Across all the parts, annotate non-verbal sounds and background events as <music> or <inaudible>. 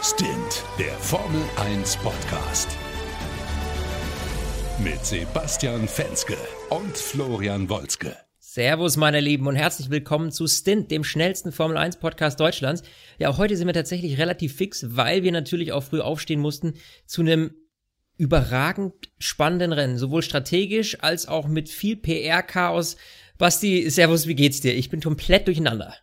Stint, der Formel 1 Podcast. Mit Sebastian Fenske und Florian Wolzke. Servus, meine Lieben, und herzlich willkommen zu Stint, dem schnellsten Formel 1 Podcast Deutschlands. Ja, heute sind wir tatsächlich relativ fix, weil wir natürlich auch früh aufstehen mussten zu einem überragend spannenden Rennen, sowohl strategisch als auch mit viel PR-Chaos. Basti, Servus, wie geht's dir? Ich bin komplett durcheinander.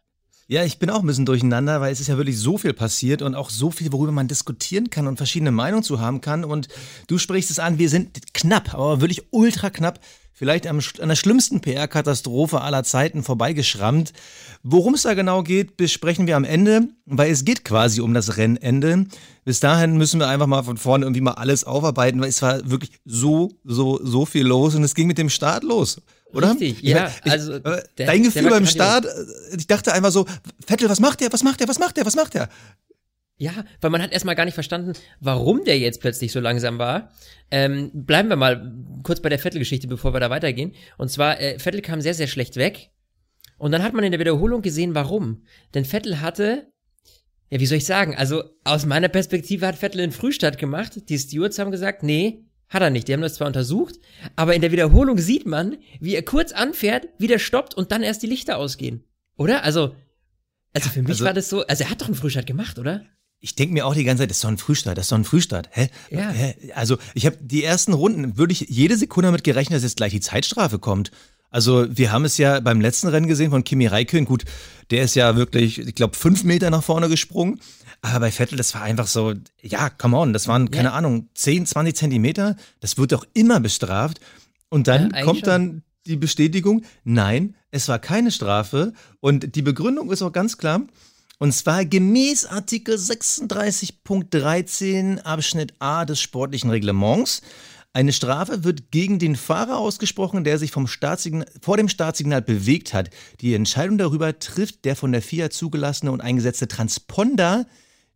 Ja, ich bin auch ein bisschen durcheinander, weil es ist ja wirklich so viel passiert und auch so viel, worüber man diskutieren kann und verschiedene Meinungen zu haben kann. Und du sprichst es an, wir sind knapp, aber wirklich ultra knapp, vielleicht an der schlimmsten PR-Katastrophe aller Zeiten vorbeigeschrammt. Worum es da genau geht, besprechen wir am Ende, weil es geht quasi um das Rennende. Bis dahin müssen wir einfach mal von vorne irgendwie mal alles aufarbeiten, weil es war wirklich so, so, so viel los und es ging mit dem Start los oder? Richtig, ja. Ich, also äh, der, dein Gefühl beim Start, äh, ich dachte einfach so, Vettel, was macht der, was macht der, was macht der, was macht der? Ja, weil man hat erstmal gar nicht verstanden, warum der jetzt plötzlich so langsam war. Ähm, bleiben wir mal kurz bei der Vettel-Geschichte, bevor wir da weitergehen. Und zwar, äh, Vettel kam sehr, sehr schlecht weg. Und dann hat man in der Wiederholung gesehen, warum. Denn Vettel hatte, ja, wie soll ich sagen, also aus meiner Perspektive hat Vettel einen Frühstart gemacht. Die Stewards haben gesagt, nee, hat er nicht. Die haben das zwar untersucht, aber in der Wiederholung sieht man, wie er kurz anfährt, wieder stoppt und dann erst die Lichter ausgehen. Oder? Also, also für mich also, war das so, also er hat doch einen Frühstart gemacht, oder? Ich denke mir auch die ganze Zeit, das ist doch ein Frühstart, das ist doch ein Frühstart. Hä? Ja. Hä? Also ich habe die ersten Runden, würde ich jede Sekunde damit gerechnet, dass jetzt gleich die Zeitstrafe kommt. Also wir haben es ja beim letzten Rennen gesehen von Kimi Räikkönen. Gut, der ist ja wirklich, ich glaube, fünf Meter nach vorne gesprungen. Aber bei Vettel, das war einfach so, ja, come on, das waren, keine ja. Ahnung, 10, 20 Zentimeter. Das wird doch immer bestraft. Und dann ja, kommt dann die Bestätigung, nein, es war keine Strafe. Und die Begründung ist auch ganz klar. Und zwar gemäß Artikel 36.13 Abschnitt A des sportlichen Reglements. Eine Strafe wird gegen den Fahrer ausgesprochen, der sich vom vor dem Startsignal bewegt hat. Die Entscheidung darüber trifft der von der FIA zugelassene und eingesetzte Transponder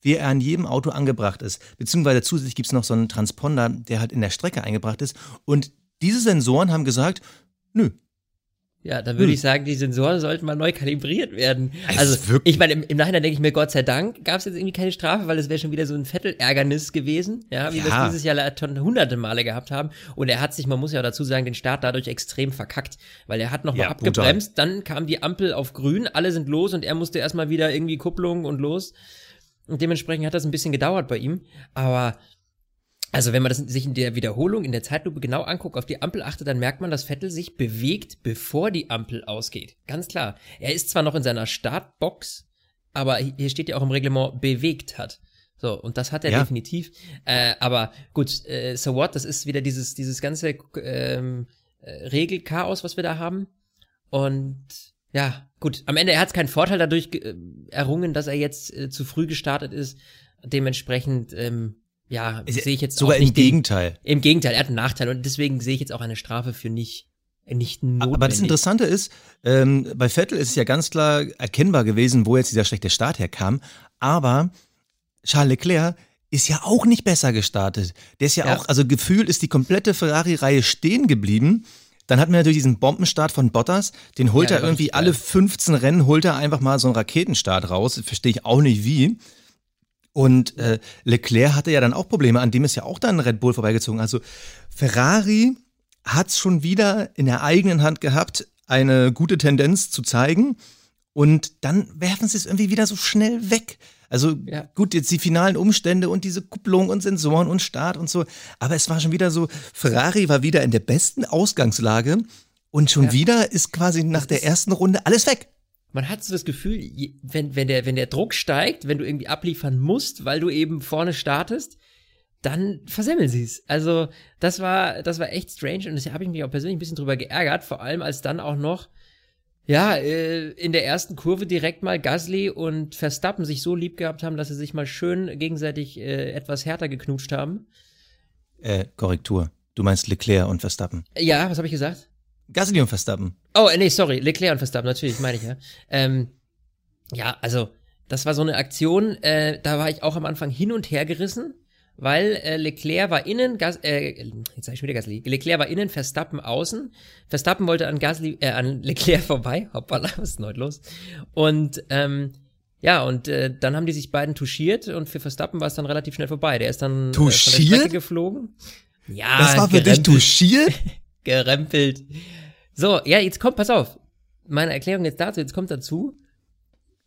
wie er an jedem Auto angebracht ist. Beziehungsweise zusätzlich gibt es noch so einen Transponder, der halt in der Strecke eingebracht ist. Und diese Sensoren haben gesagt, nö, ja, dann würde hm. ich sagen, die Sensoren sollten mal neu kalibriert werden. Also, ich meine, im, im Nachhinein denke ich mir, Gott sei Dank gab es jetzt irgendwie keine Strafe, weil es wäre schon wieder so ein Vettel-Ärgernis gewesen, ja, wie ja. wir es dieses Jahr schon hunderte Male gehabt haben. Und er hat sich, man muss ja dazu sagen, den Start dadurch extrem verkackt, weil er hat nochmal ja, abgebremst, brutal. dann kam die Ampel auf grün, alle sind los und er musste erstmal wieder irgendwie Kupplung und los. Und dementsprechend hat das ein bisschen gedauert bei ihm. Aber also wenn man das sich in der Wiederholung, in der Zeitlupe genau anguckt, auf die Ampel achtet, dann merkt man, dass Vettel sich bewegt, bevor die Ampel ausgeht. Ganz klar. Er ist zwar noch in seiner Startbox, aber hier steht ja auch im Reglement bewegt hat. So, und das hat er ja. definitiv. Äh, aber gut, äh, so what, das ist wieder dieses, dieses ganze ähm, äh, Regelchaos, was wir da haben. Und ja, gut. Am Ende, er hat keinen Vorteil dadurch äh, errungen, dass er jetzt äh, zu früh gestartet ist. Dementsprechend, ähm, ja, sehe ich jetzt sogar im Gegenteil. Den, Im Gegenteil, er hat einen Nachteil und deswegen sehe ich jetzt auch eine Strafe für nicht nicht notwendig. Aber das Interessante ist, ähm, bei Vettel ist es ja ganz klar erkennbar gewesen, wo jetzt dieser schlechte Start herkam. Aber Charles Leclerc ist ja auch nicht besser gestartet. Der ist ja, ja. auch, also gefühlt ist die komplette Ferrari-Reihe stehen geblieben. Dann hatten wir natürlich diesen Bombenstart von Bottas. Den holt ja, er irgendwie alle 15 Rennen, holt er einfach mal so einen Raketenstart raus. Verstehe ich auch nicht wie. Und äh, Leclerc hatte ja dann auch Probleme, an dem ist ja auch dann Red Bull vorbeigezogen. Also Ferrari hat es schon wieder in der eigenen Hand gehabt, eine gute Tendenz zu zeigen. Und dann werfen sie es irgendwie wieder so schnell weg. Also ja. gut, jetzt die finalen Umstände und diese Kupplung und Sensoren und Start und so. Aber es war schon wieder so, Ferrari war wieder in der besten Ausgangslage und schon ja. wieder ist quasi nach der ersten Runde alles weg. Man hat so das Gefühl, wenn, wenn, der, wenn der Druck steigt, wenn du irgendwie abliefern musst, weil du eben vorne startest, dann versemmeln sie es. Also, das war, das war echt strange und da habe ich mich auch persönlich ein bisschen drüber geärgert, vor allem als dann auch noch ja, äh, in der ersten Kurve direkt mal Gasly und Verstappen sich so lieb gehabt haben, dass sie sich mal schön gegenseitig äh, etwas härter geknutscht haben. Äh, Korrektur. Du meinst Leclerc und Verstappen. Ja, was habe ich gesagt? Gasly und Verstappen. Oh, äh, nee, sorry, Leclerc und Verstappen, natürlich, meine ich, ja. Ähm, ja, also, das war so eine Aktion, äh, da war ich auch am Anfang hin und her gerissen weil äh, Leclerc war innen, Gas, äh, jetzt sag ich wieder Gasly, Leclerc war innen, Verstappen außen. Verstappen wollte an Gasly, äh, an <laughs> Leclerc vorbei, hoppala, was ist denn heute los? Und ähm, Ja, und äh, dann haben die sich beiden touchiert und für Verstappen war es dann relativ schnell vorbei. Der ist dann touchiert? Äh, von der Strecke geflogen. Ja, das war für dich touchiert? <laughs> gerempelt. So, ja, jetzt kommt, pass auf. Meine Erklärung jetzt dazu, jetzt kommt dazu,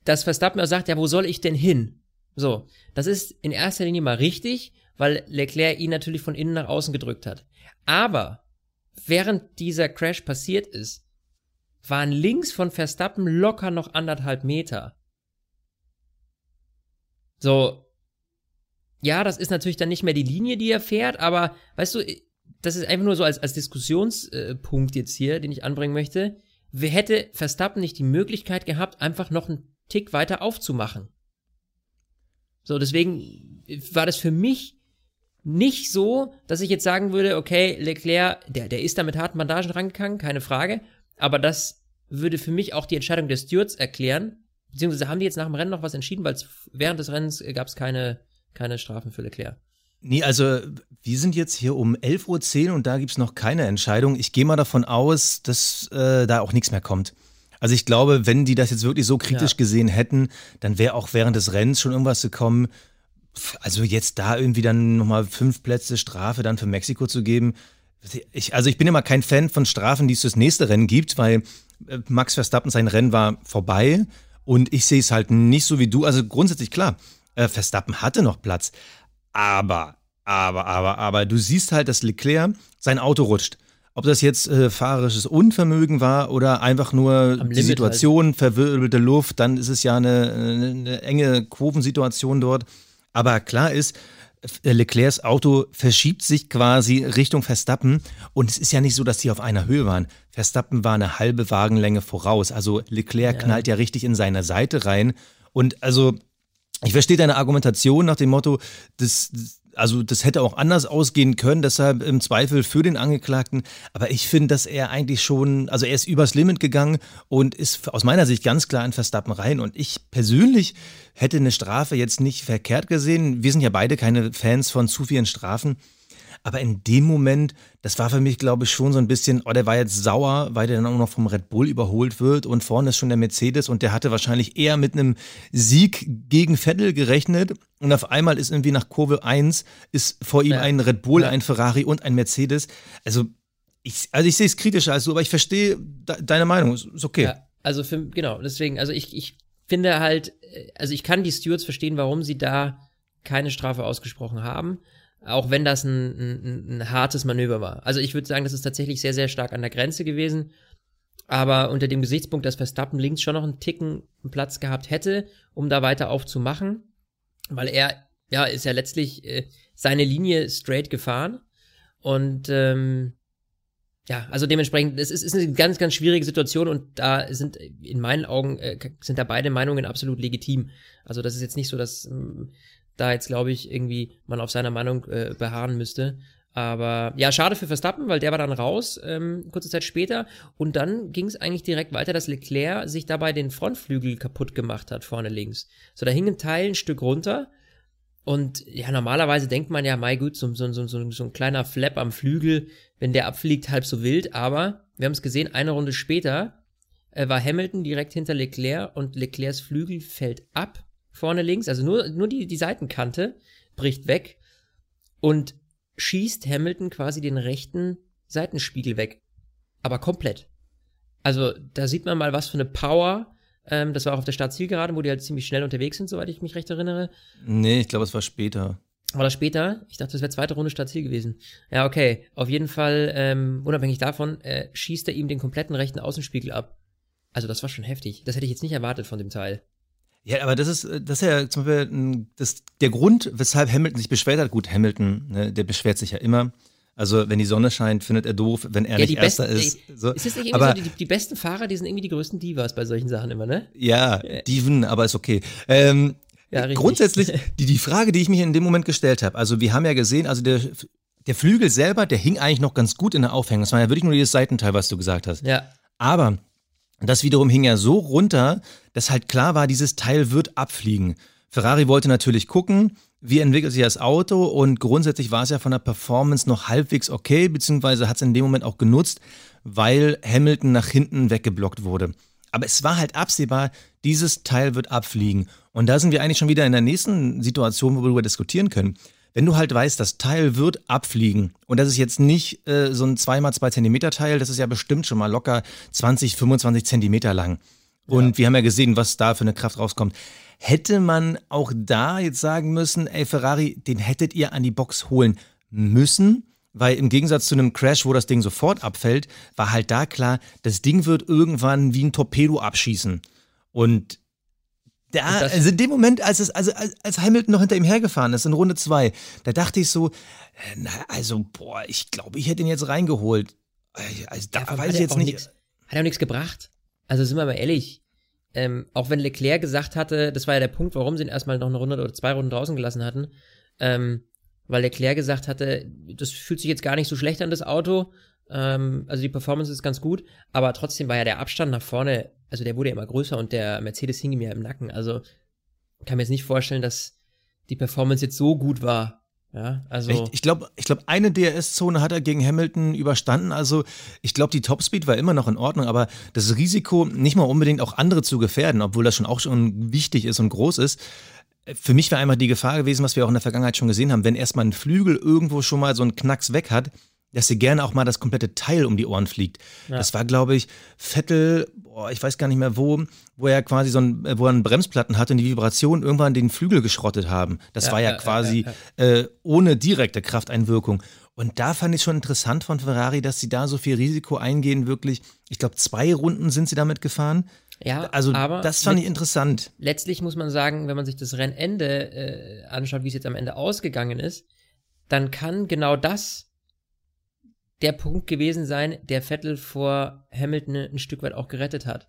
dass Verstappen auch sagt, ja, wo soll ich denn hin? So, das ist in erster Linie mal richtig, weil Leclerc ihn natürlich von innen nach außen gedrückt hat. Aber während dieser Crash passiert ist, waren links von Verstappen locker noch anderthalb Meter. So, ja, das ist natürlich dann nicht mehr die Linie, die er fährt, aber weißt du, das ist einfach nur so als, als Diskussionspunkt jetzt hier, den ich anbringen möchte. Wer hätte Verstappen nicht die Möglichkeit gehabt, einfach noch einen Tick weiter aufzumachen? So, deswegen war das für mich nicht so, dass ich jetzt sagen würde, okay, Leclerc, der, der ist da mit harten Bandagen rangegangen, keine Frage. Aber das würde für mich auch die Entscheidung der Stewards erklären. Beziehungsweise haben die jetzt nach dem Rennen noch was entschieden, weil während des Rennens gab es keine, keine Strafen für Leclerc. Nee, also wir sind jetzt hier um 11.10 Uhr und da gibt es noch keine Entscheidung. Ich gehe mal davon aus, dass äh, da auch nichts mehr kommt. Also ich glaube, wenn die das jetzt wirklich so kritisch ja. gesehen hätten, dann wäre auch während des Rennens schon irgendwas gekommen. Also jetzt da irgendwie dann nochmal fünf Plätze Strafe dann für Mexiko zu geben. Ich, also ich bin immer kein Fan von Strafen, die es fürs nächste Rennen gibt, weil äh, Max Verstappen sein Rennen war vorbei und ich sehe es halt nicht so wie du. Also grundsätzlich klar, äh, Verstappen hatte noch Platz, aber, aber, aber, aber du siehst halt, dass Leclerc sein Auto rutscht. Ob das jetzt äh, fahrerisches Unvermögen war oder einfach nur die Situation, halt. verwirbelte Luft, dann ist es ja eine, eine, enge Kurvensituation dort. Aber klar ist, äh, Leclercs Auto verschiebt sich quasi Richtung Verstappen und es ist ja nicht so, dass sie auf einer Höhe waren. Verstappen war eine halbe Wagenlänge voraus. Also Leclerc ja. knallt ja richtig in seine Seite rein und also ich verstehe deine Argumentation nach dem Motto, das, also das hätte auch anders ausgehen können, deshalb im Zweifel für den Angeklagten. Aber ich finde, dass er eigentlich schon, also er ist übers Limit gegangen und ist aus meiner Sicht ganz klar in Verstappen rein. Und ich persönlich hätte eine Strafe jetzt nicht verkehrt gesehen. Wir sind ja beide keine Fans von zu vielen Strafen. Aber in dem Moment, das war für mich, glaube ich, schon so ein bisschen, oh, der war jetzt sauer, weil der dann auch noch vom Red Bull überholt wird und vorne ist schon der Mercedes und der hatte wahrscheinlich eher mit einem Sieg gegen Vettel gerechnet und auf einmal ist irgendwie nach Kurve 1 ist vor ihm ja. ein Red Bull, ja. ein Ferrari und ein Mercedes. Also ich, also ich sehe es kritischer als du, aber ich verstehe deine Meinung, ist okay. Ja, also für, genau, deswegen, also ich, ich finde halt, äh, also ich kann die Stewards verstehen, warum sie da keine Strafe ausgesprochen haben. Auch wenn das ein, ein, ein hartes Manöver war. Also ich würde sagen, das ist tatsächlich sehr, sehr stark an der Grenze gewesen. Aber unter dem Gesichtspunkt, dass Verstappen links schon noch einen Ticken Platz gehabt hätte, um da weiter aufzumachen, weil er, ja, ist ja letztlich äh, seine Linie straight gefahren. Und ähm, ja, also dementsprechend, es ist, ist eine ganz, ganz schwierige Situation und da sind in meinen Augen äh, sind da beide Meinungen absolut legitim. Also das ist jetzt nicht so, dass ähm, da jetzt, glaube ich, irgendwie man auf seiner Meinung äh, beharren müsste. Aber ja, schade für Verstappen, weil der war dann raus, ähm, kurze Zeit später. Und dann ging es eigentlich direkt weiter, dass Leclerc sich dabei den Frontflügel kaputt gemacht hat, vorne links. So, da hing ein Teil ein Stück runter. Und ja, normalerweise denkt man ja, mein gut, so, so, so, so, ein kleiner Flap am Flügel, wenn der abfliegt, halb so wild. Aber wir haben es gesehen, eine Runde später äh, war Hamilton direkt hinter Leclerc und Leclercs Flügel fällt ab vorne links, also nur, nur die, die Seitenkante bricht weg und schießt Hamilton quasi den rechten Seitenspiegel weg. Aber komplett. Also da sieht man mal, was für eine Power. Ähm, das war auch auf der Startzielgerade, wo die halt ziemlich schnell unterwegs sind, soweit ich mich recht erinnere. Nee, ich glaube, es war später. War das später? Ich dachte, das wäre zweite Runde Startziel gewesen. Ja, okay. Auf jeden Fall, ähm, unabhängig davon, äh, schießt er ihm den kompletten rechten Außenspiegel ab. Also das war schon heftig. Das hätte ich jetzt nicht erwartet von dem Teil. Ja, aber das ist, das ist ja zum Beispiel das, der Grund, weshalb Hamilton sich beschwert hat. Gut, Hamilton, ne, der beschwert sich ja immer. Also, wenn die Sonne scheint, findet er doof, wenn er ja, nicht Erster ist. So. Ist es nicht aber, so, die, die, besten Fahrer, die sind irgendwie die größten Divas bei solchen Sachen immer, ne? Ja, Diven, aber ist okay. Ähm, ja, grundsätzlich, <laughs> die, die Frage, die ich mich in dem Moment gestellt habe, also wir haben ja gesehen, also der, der Flügel selber, der hing eigentlich noch ganz gut in der Aufhängung. Das war ja wirklich nur dieses Seitenteil, was du gesagt hast. Ja. Aber das wiederum hing ja so runter, dass halt klar war, dieses Teil wird abfliegen. Ferrari wollte natürlich gucken, wie entwickelt sich das Auto und grundsätzlich war es ja von der Performance noch halbwegs okay, beziehungsweise hat es in dem Moment auch genutzt, weil Hamilton nach hinten weggeblockt wurde. Aber es war halt absehbar, dieses Teil wird abfliegen. Und da sind wir eigentlich schon wieder in der nächsten Situation, wo wir darüber diskutieren können. Wenn du halt weißt, das Teil wird abfliegen und das ist jetzt nicht äh, so ein 2x2 Zentimeter Teil, das ist ja bestimmt schon mal locker 20, 25 Zentimeter lang. Und ja. wir haben ja gesehen, was da für eine Kraft rauskommt. Hätte man auch da jetzt sagen müssen, ey Ferrari, den hättet ihr an die Box holen müssen? Weil im Gegensatz zu einem Crash, wo das Ding sofort abfällt, war halt da klar, das Ding wird irgendwann wie ein Torpedo abschießen. Und da, also in dem Moment, als es, also als Hamilton noch hinter ihm hergefahren ist in Runde zwei, da dachte ich so, äh, na, also, boah, ich glaube, ich hätte ihn jetzt reingeholt. Also, da ja, weiß ich jetzt nicht. Nix, hat auch nichts gebracht. Also sind wir mal ehrlich. Ähm, auch wenn Leclerc gesagt hatte, das war ja der Punkt, warum sie ihn erstmal noch eine Runde oder zwei Runden draußen gelassen hatten, ähm, weil Leclerc gesagt hatte, das fühlt sich jetzt gar nicht so schlecht an, das Auto. Ähm, also die Performance ist ganz gut, aber trotzdem war ja der Abstand nach vorne, also der wurde ja immer größer und der Mercedes hing mir im Nacken. Also kann mir jetzt nicht vorstellen, dass die Performance jetzt so gut war. Ja, also ich, ich glaube, ich glaube, eine DRS-Zone hat er gegen Hamilton überstanden. Also ich glaube, die Topspeed war immer noch in Ordnung, aber das Risiko, nicht mal unbedingt auch andere zu gefährden, obwohl das schon auch schon wichtig ist und groß ist. Für mich wäre einmal die Gefahr gewesen, was wir auch in der Vergangenheit schon gesehen haben, wenn erstmal ein Flügel irgendwo schon mal so einen Knacks weg hat, dass dir gerne auch mal das komplette Teil um die Ohren fliegt. Ja. Das war, glaube ich, Vettel, boah, ich weiß gar nicht mehr wo, wo er quasi so ein, wo er einen Bremsplatten hatte und die Vibration irgendwann den Flügel geschrottet haben. Das ja, war ja, ja quasi äh, ohne direkte Krafteinwirkung. Und da fand ich schon interessant von Ferrari, dass sie da so viel Risiko eingehen, wirklich. Ich glaube, zwei Runden sind sie damit gefahren. Ja, also aber das fand ich interessant. Letztlich muss man sagen, wenn man sich das Rennende äh, anschaut, wie es jetzt am Ende ausgegangen ist, dann kann genau das der Punkt gewesen sein, der Vettel vor Hamilton ein Stück weit auch gerettet hat.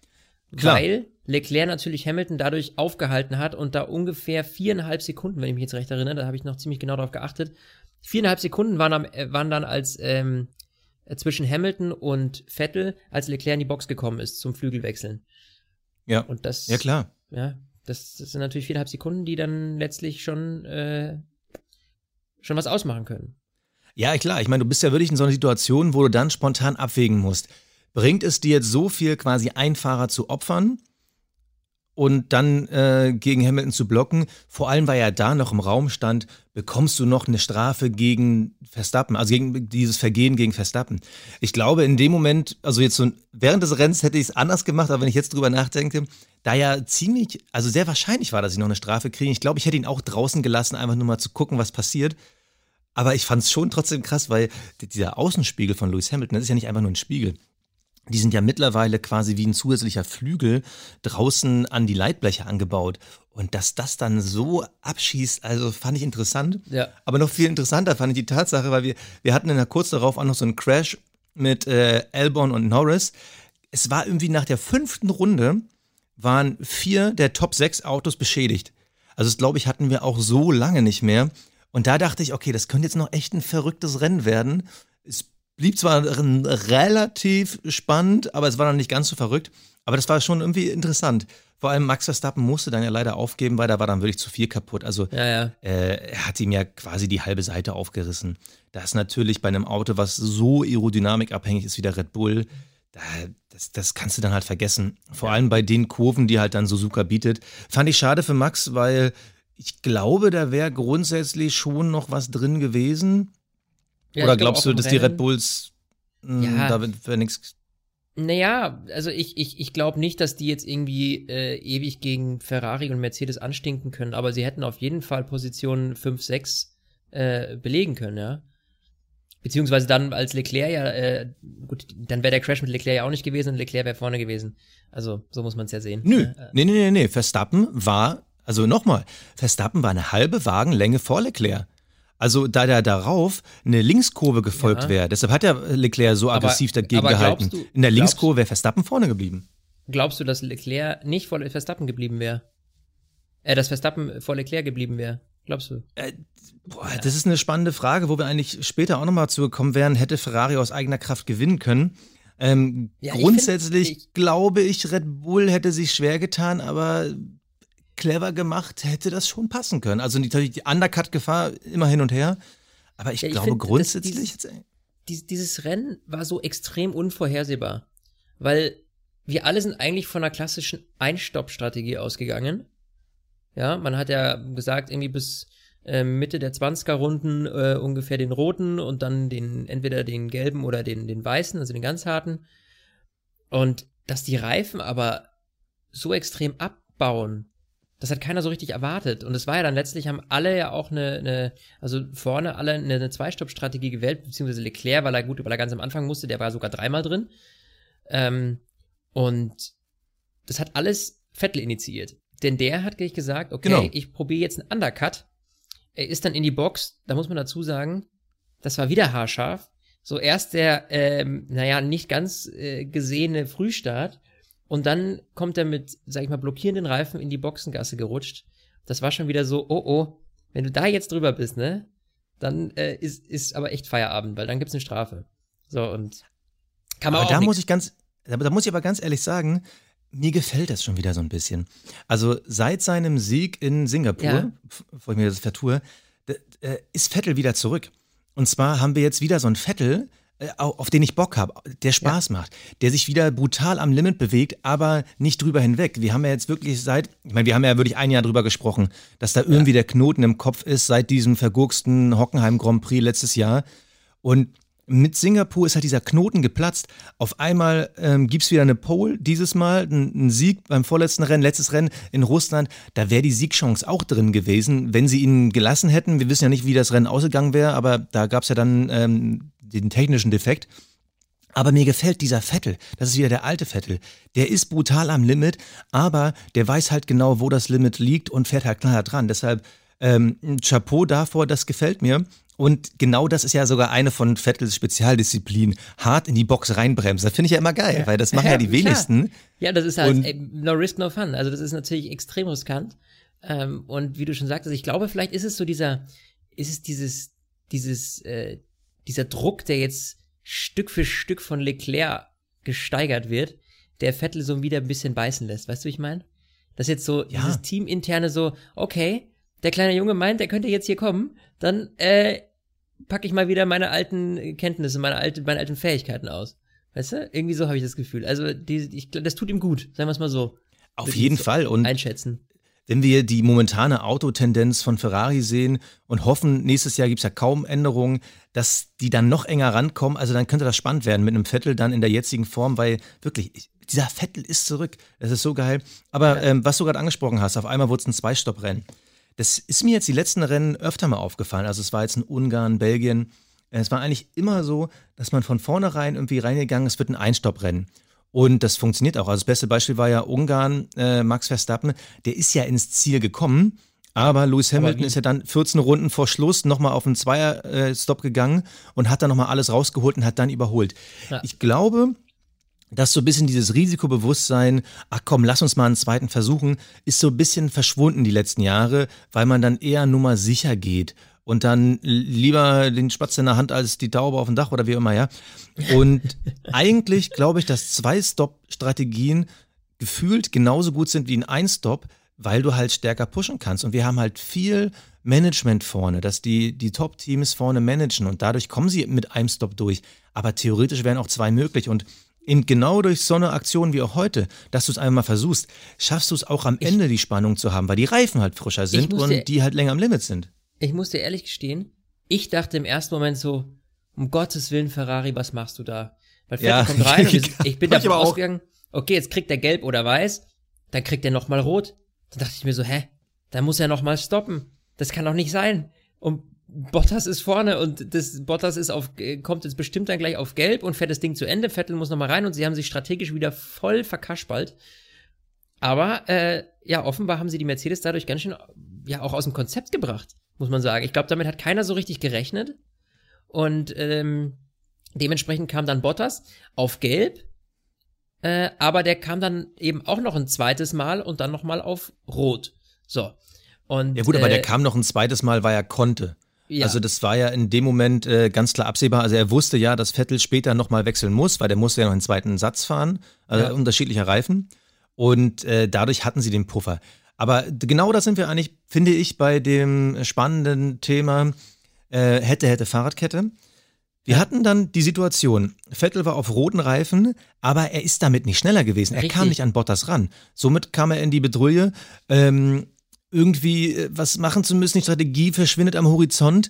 Klar. Weil Leclerc natürlich Hamilton dadurch aufgehalten hat und da ungefähr viereinhalb Sekunden, wenn ich mich jetzt recht erinnere, da habe ich noch ziemlich genau darauf geachtet, viereinhalb Sekunden waren, am, äh, waren dann als ähm, äh, zwischen Hamilton und Vettel, als Leclerc in die Box gekommen ist zum Flügelwechseln. Ja. Und das. Ja klar. Ja, das, das sind natürlich viereinhalb Sekunden, die dann letztlich schon äh, schon was ausmachen können. Ja, klar. Ich meine, du bist ja wirklich in so einer Situation, wo du dann spontan abwägen musst. Bringt es dir jetzt so viel, quasi einen Fahrer zu opfern und dann äh, gegen Hamilton zu blocken? Vor allem, weil er da noch im Raum stand, bekommst du noch eine Strafe gegen Verstappen, also gegen dieses Vergehen gegen Verstappen. Ich glaube, in dem Moment, also jetzt so während des Rennens hätte ich es anders gemacht, aber wenn ich jetzt drüber nachdenke, da ja ziemlich, also sehr wahrscheinlich war, dass ich noch eine Strafe kriege. Ich glaube, ich hätte ihn auch draußen gelassen, einfach nur mal zu gucken, was passiert. Aber ich fand es schon trotzdem krass, weil dieser Außenspiegel von Lewis Hamilton, das ist ja nicht einfach nur ein Spiegel. Die sind ja mittlerweile quasi wie ein zusätzlicher Flügel draußen an die Leitbleche angebaut. Und dass das dann so abschießt, also fand ich interessant. Ja. Aber noch viel interessanter fand ich die Tatsache, weil wir, wir hatten dann kurz darauf auch noch so einen Crash mit äh, Albon und Norris. Es war irgendwie nach der fünften Runde waren vier der Top sechs Autos beschädigt. Also das glaube ich hatten wir auch so lange nicht mehr. Und da dachte ich, okay, das könnte jetzt noch echt ein verrücktes Rennen werden. Es blieb zwar relativ spannend, aber es war noch nicht ganz so verrückt. Aber das war schon irgendwie interessant. Vor allem Max Verstappen musste dann ja leider aufgeben, weil da war dann wirklich zu viel kaputt. Also ja, ja. Äh, er hat ihm ja quasi die halbe Seite aufgerissen. Das ist natürlich bei einem Auto, was so aerodynamikabhängig ist wie der Red Bull, da, das, das kannst du dann halt vergessen. Vor allem bei den Kurven, die halt dann Suzuka bietet. Fand ich schade für Max, weil ich glaube, da wäre grundsätzlich schon noch was drin gewesen. Ja, Oder glaubst du, dass Rennen, die Red Bulls mh, hm, ja, da wäre nichts. Naja, also ich, ich, ich glaube nicht, dass die jetzt irgendwie äh, ewig gegen Ferrari und Mercedes anstinken können, aber sie hätten auf jeden Fall Positionen 5, 6 äh, belegen können, ja. Beziehungsweise dann als Leclerc ja, äh, gut, dann wäre der Crash mit Leclerc ja auch nicht gewesen und Leclerc wäre vorne gewesen. Also so muss man es ja sehen. Nö, äh, nee, nee, nee, nee. Verstappen war also nochmal, Verstappen war eine halbe Wagenlänge vor Leclerc. Also da der darauf eine Linkskurve gefolgt ja. wäre, deshalb hat ja Leclerc so aggressiv aber, dagegen aber gehalten. Du, In der Linkskurve wäre Verstappen vorne geblieben. Glaubst du, dass Leclerc nicht vor Verstappen geblieben wäre? Äh, dass Verstappen vor Leclerc geblieben wäre? Glaubst du? Äh, boah, ja. Das ist eine spannende Frage, wo wir eigentlich später auch nochmal zugekommen wären, hätte Ferrari aus eigener Kraft gewinnen können. Ähm, ja, grundsätzlich ich find, ich, glaube ich, Red Bull hätte sich schwer getan, aber clever gemacht, hätte das schon passen können. Also natürlich die Undercut-Gefahr immer hin und her. Aber ich ja, ich glaube find, grundsätzlich. Dieses, dieses, dieses Rennen war so extrem unvorhersehbar. Weil wir alle sind eigentlich von einer klassischen Einstopp-Strategie ausgegangen. Ja, man hat ja gesagt, irgendwie bis äh, Mitte der 20er Runden äh, ungefähr den roten und dann den, entweder den gelben oder den, den weißen, also den ganz harten. Und dass die Reifen aber so extrem abbauen, das hat keiner so richtig erwartet. Und es war ja dann letztlich, haben alle ja auch eine, eine also vorne alle eine, eine Zwei-Stopp-Strategie gewählt, beziehungsweise Leclerc, weil er gut, weil er ganz am Anfang musste, der war sogar dreimal drin. Ähm, und das hat alles Vettel initiiert. Denn der hat gleich gesagt, okay, genau. ich probiere jetzt einen Undercut. Er ist dann in die Box, da muss man dazu sagen, das war wieder haarscharf. So erst der, ähm, naja, nicht ganz äh, gesehene Frühstart und dann kommt er mit, sag ich mal, blockierenden Reifen in die Boxengasse gerutscht. Das war schon wieder so, oh oh, wenn du da jetzt drüber bist, ne, dann äh, ist, ist aber echt Feierabend, weil dann gibt's eine Strafe. So und kann man aber auch da nix. muss ich ganz, da muss ich aber ganz ehrlich sagen, mir gefällt das schon wieder so ein bisschen. Also seit seinem Sieg in Singapur, ja. bevor ich mir das vertue, äh, ist Vettel wieder zurück. Und zwar haben wir jetzt wieder so einen Vettel, auf den ich Bock habe, der Spaß ja. macht, der sich wieder brutal am Limit bewegt, aber nicht drüber hinweg. Wir haben ja jetzt wirklich seit, ich meine, wir haben ja wirklich ein Jahr drüber gesprochen, dass da irgendwie ja. der Knoten im Kopf ist seit diesem vergurksten Hockenheim Grand Prix letztes Jahr. Und mit Singapur ist halt dieser Knoten geplatzt. Auf einmal ähm, gibt es wieder eine Pole, dieses Mal ein, Sieg beim vorletzten Rennen, letztes Rennen in Russland. Da wäre die Siegchance auch drin gewesen, wenn sie ihn gelassen hätten. Wir wissen ja nicht, wie das Rennen ausgegangen wäre, aber da gab es ja dann ähm, den technischen Defekt. Aber mir gefällt dieser Vettel, das ist wieder der alte Vettel. Der ist brutal am Limit, aber der weiß halt genau, wo das Limit liegt und fährt halt klar dran. Deshalb ähm, Chapeau davor, das gefällt mir. Und genau das ist ja sogar eine von Vettels Spezialdisziplinen. Hart in die Box reinbremsen. Das finde ich ja immer geil, ja. weil das machen ja, ja die klar. wenigsten. Ja, das ist halt ey, no risk, no fun. Also das ist natürlich extrem riskant. Ähm, und wie du schon sagtest, ich glaube, vielleicht ist es so dieser, ist es dieses, dieses, äh, dieser Druck, der jetzt Stück für Stück von Leclerc gesteigert wird, der Vettel so wieder ein bisschen beißen lässt. Weißt du, wie ich meine? Das jetzt so, ja. dieses Teaminterne so, okay, der kleine Junge meint, der könnte jetzt hier kommen, dann äh, packe ich mal wieder meine alten Kenntnisse, meine, alte, meine alten Fähigkeiten aus. Weißt du? Irgendwie so habe ich das Gefühl. Also, die, ich, das tut ihm gut, sagen wir es mal so. Auf jeden Fall. Und einschätzen. Wenn wir die momentane Autotendenz von Ferrari sehen und hoffen, nächstes Jahr gibt es ja kaum Änderungen, dass die dann noch enger rankommen, also dann könnte das spannend werden mit einem Vettel dann in der jetzigen Form, weil wirklich, dieser Vettel ist zurück. Das ist so geil. Aber ähm, was du gerade angesprochen hast, auf einmal wurde es ein Zweistopp-Rennen. Das ist mir jetzt die letzten Rennen öfter mal aufgefallen. Also es war jetzt in Ungarn, Belgien. Es war eigentlich immer so, dass man von vornherein irgendwie reingegangen ist, wird ein Einstopprennen. Und das funktioniert auch. Also das beste Beispiel war ja Ungarn, äh, Max Verstappen, der ist ja ins Ziel gekommen, aber Lewis Hamilton aber ist ja dann 14 Runden vor Schluss nochmal auf einen Zweier-Stop gegangen und hat dann nochmal alles rausgeholt und hat dann überholt. Ja. Ich glaube, dass so ein bisschen dieses Risikobewusstsein, ach komm, lass uns mal einen zweiten versuchen, ist so ein bisschen verschwunden die letzten Jahre, weil man dann eher nur mal sicher geht und dann lieber den Spatz in der Hand als die Taube auf dem Dach oder wie immer, ja. Und <laughs> eigentlich glaube ich, dass zwei Stop-Strategien gefühlt genauso gut sind wie ein Ein-Stop, weil du halt stärker pushen kannst. Und wir haben halt viel Management vorne, dass die, die Top-Teams vorne managen und dadurch kommen sie mit einem Stop durch. Aber theoretisch wären auch zwei möglich und Eben genau durch so eine Aktion wie auch heute, dass du es einmal versuchst, schaffst du es auch am Ende die Spannung zu haben, weil die Reifen halt frischer sind und die halt länger am Limit sind. Ich muss dir ehrlich gestehen, ich dachte im ersten Moment so, um Gottes Willen, Ferrari, was machst du da? Weil Vettel ja, kommt rein und <laughs> ich, ich bin davon ausgegangen, okay, jetzt kriegt er gelb oder weiß, dann kriegt er nochmal rot. Dann dachte ich mir so, hä? Dann muss er nochmal stoppen. Das kann doch nicht sein. Und Bottas ist vorne und das Bottas ist auf, kommt jetzt bestimmt dann gleich auf Gelb und fährt das Ding zu Ende. Vettel muss nochmal rein und sie haben sich strategisch wieder voll verkaspalt. Aber äh, ja, offenbar haben sie die Mercedes dadurch ganz schön ja auch aus dem Konzept gebracht, muss man sagen. Ich glaube, damit hat keiner so richtig gerechnet. Und ähm, dementsprechend kam dann Bottas auf Gelb. Äh, aber der kam dann eben auch noch ein zweites Mal und dann nochmal auf Rot. So. Und, ja gut, aber der äh, kam noch ein zweites Mal, weil er konnte. Ja. Also das war ja in dem Moment äh, ganz klar absehbar. Also er wusste ja, dass Vettel später nochmal wechseln muss, weil der musste ja noch einen zweiten Satz fahren, also ja. unterschiedlicher Reifen. Und äh, dadurch hatten sie den Puffer. Aber genau da sind wir eigentlich, finde ich, bei dem spannenden Thema äh, hätte, hätte Fahrradkette. Wir hatten dann die Situation, Vettel war auf roten Reifen, aber er ist damit nicht schneller gewesen. Er Richtig. kam nicht an Bottas ran. Somit kam er in die Bedrohung, ähm, irgendwie äh, was machen zu müssen. Die Strategie verschwindet am Horizont.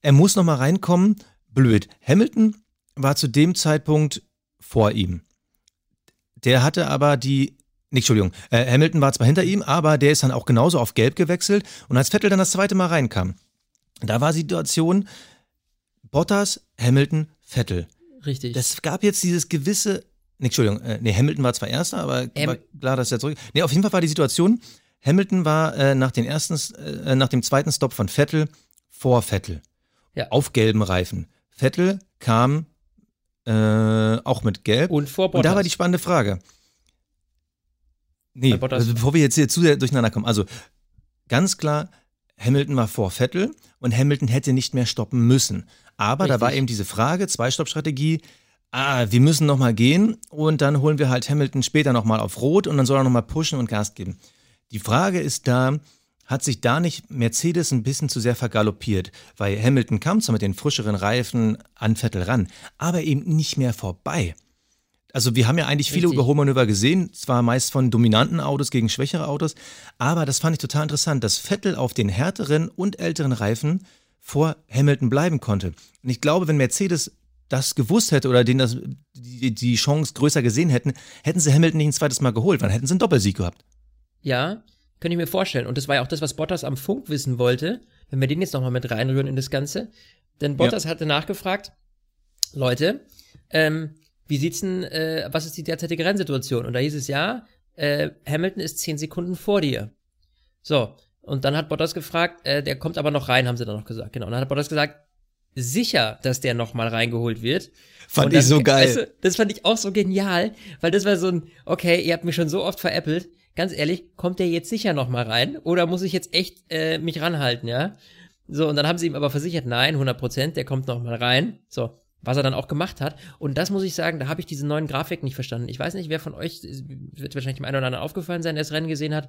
Er muss nochmal reinkommen. Blöd. Hamilton war zu dem Zeitpunkt vor ihm. Der hatte aber die Nee, Entschuldigung, äh, Hamilton war zwar hinter ihm, aber der ist dann auch genauso auf Gelb gewechselt. Und als Vettel dann das zweite Mal reinkam, da war die Situation Bottas, Hamilton, Vettel. Richtig. Das gab jetzt dieses gewisse. Nee, Entschuldigung, äh, nee, Hamilton war zwar Erster, aber Ähm. war klar, dass er zurück. Nee, auf jeden Fall war die Situation, Hamilton war äh, nach, den ersten, äh, nach dem zweiten Stopp von Vettel vor Vettel. Ja. Auf gelben Reifen. Vettel kam äh, auch mit Gelb. und vor Und Bottas. da war die spannende Frage. Nee, also bevor wir jetzt hier zu sehr durcheinander kommen. Also ganz klar, Hamilton war vor Vettel und Hamilton hätte nicht mehr stoppen müssen. Aber da Richtig. war eben diese Frage, Zwei-Stopp-Strategie, ah, wir müssen nochmal gehen und dann holen wir halt Hamilton später nochmal auf Rot und dann soll er nochmal pushen und Gas geben. Die Frage ist da, hat sich da nicht Mercedes ein bisschen zu sehr vergaloppiert? Weil Hamilton kam zwar mit den frischeren Reifen an Vettel ran, aber eben nicht mehr vorbei. Also wir haben ja eigentlich viele. Überholmanöver gesehen, zwar meist von dominanten Autos gegen schwächere Autos, aber das fand ich total interessant, dass Vettel auf den härteren und älteren Reifen vor Hamilton bleiben konnte. Und ich glaube, wenn Mercedes das gewusst hätte oder denen das, die, die Chance größer gesehen hätten, hätten sie Hamilton nicht ein zweites Mal geholt, dann hätten sie einen Doppelsieg gehabt. Ja, könnte ich mir vorstellen. Und das war ja auch das, was Bottas am Funk wissen wollte, wenn wir den jetzt nochmal mit reinrühren in das Ganze. Denn Bottas hatte nachgefragt, Leute, ähm, wie sieht's denn, äh, was ist die derzeitige Rennsituation? Und da hieß es ja, äh, Hamilton ist zehn Sekunden vor dir. So, und dann hat Bottas gefragt, äh, der kommt aber noch rein, haben sie dann noch gesagt. Genau. Und dann hat Bottas gesagt, sicher, dass der nochmal reingeholt wird. Fand Und ich so geil. Weißt du, das fand ich auch so genial, weil das war so ein, okay, ihr habt mich schon so oft veräppelt. Ganz ehrlich, kommt der jetzt sicher noch mal rein oder muss ich jetzt echt äh, mich ranhalten, ja? So, und dann haben sie ihm aber versichert, nein, 100 Prozent, der kommt noch mal rein. So, was er dann auch gemacht hat. Und das muss ich sagen, da habe ich diese neuen Grafiken nicht verstanden. Ich weiß nicht, wer von euch, wird wahrscheinlich dem einen oder anderen aufgefallen sein, der das Rennen gesehen hat.